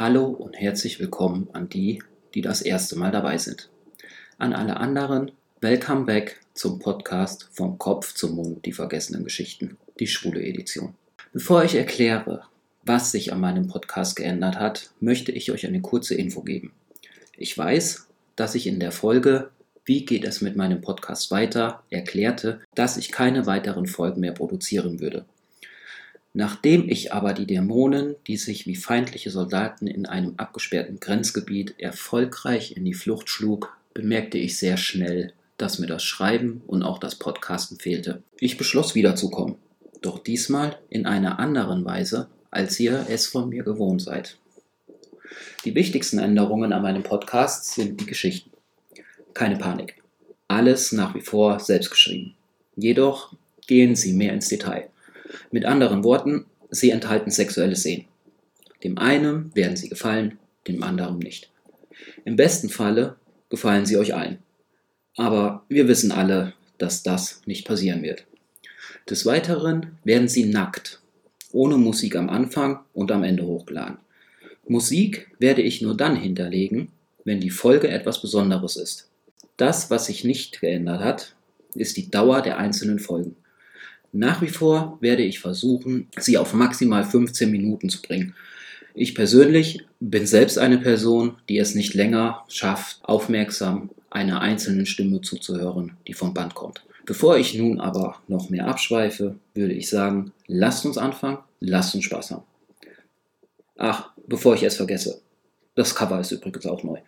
Hallo und herzlich willkommen an die, die das erste Mal dabei sind. An alle anderen, welcome back zum Podcast Vom Kopf zum Mund, die vergessenen Geschichten, die schwule Edition. Bevor ich erkläre, was sich an meinem Podcast geändert hat, möchte ich euch eine kurze Info geben. Ich weiß, dass ich in der Folge Wie geht es mit meinem Podcast weiter erklärte, dass ich keine weiteren Folgen mehr produzieren würde. Nachdem ich aber die Dämonen, die sich wie feindliche Soldaten in einem abgesperrten Grenzgebiet erfolgreich in die Flucht schlug, bemerkte ich sehr schnell, dass mir das Schreiben und auch das Podcasten fehlte. Ich beschloss wiederzukommen, doch diesmal in einer anderen Weise, als ihr es von mir gewohnt seid. Die wichtigsten Änderungen an meinem Podcast sind die Geschichten. Keine Panik. Alles nach wie vor selbst geschrieben. Jedoch gehen sie mehr ins Detail. Mit anderen Worten, sie enthalten sexuelle Szenen. Dem einen werden sie gefallen, dem anderen nicht. Im besten Falle gefallen sie euch allen. Aber wir wissen alle, dass das nicht passieren wird. Des Weiteren werden sie nackt, ohne Musik am Anfang und am Ende hochgeladen. Musik werde ich nur dann hinterlegen, wenn die Folge etwas Besonderes ist. Das, was sich nicht geändert hat, ist die Dauer der einzelnen Folgen. Nach wie vor werde ich versuchen, sie auf maximal 15 Minuten zu bringen. Ich persönlich bin selbst eine Person, die es nicht länger schafft, aufmerksam einer einzelnen Stimme zuzuhören, die vom Band kommt. Bevor ich nun aber noch mehr abschweife, würde ich sagen, lasst uns anfangen, lasst uns Spaß haben. Ach, bevor ich es vergesse, das Cover ist übrigens auch neu.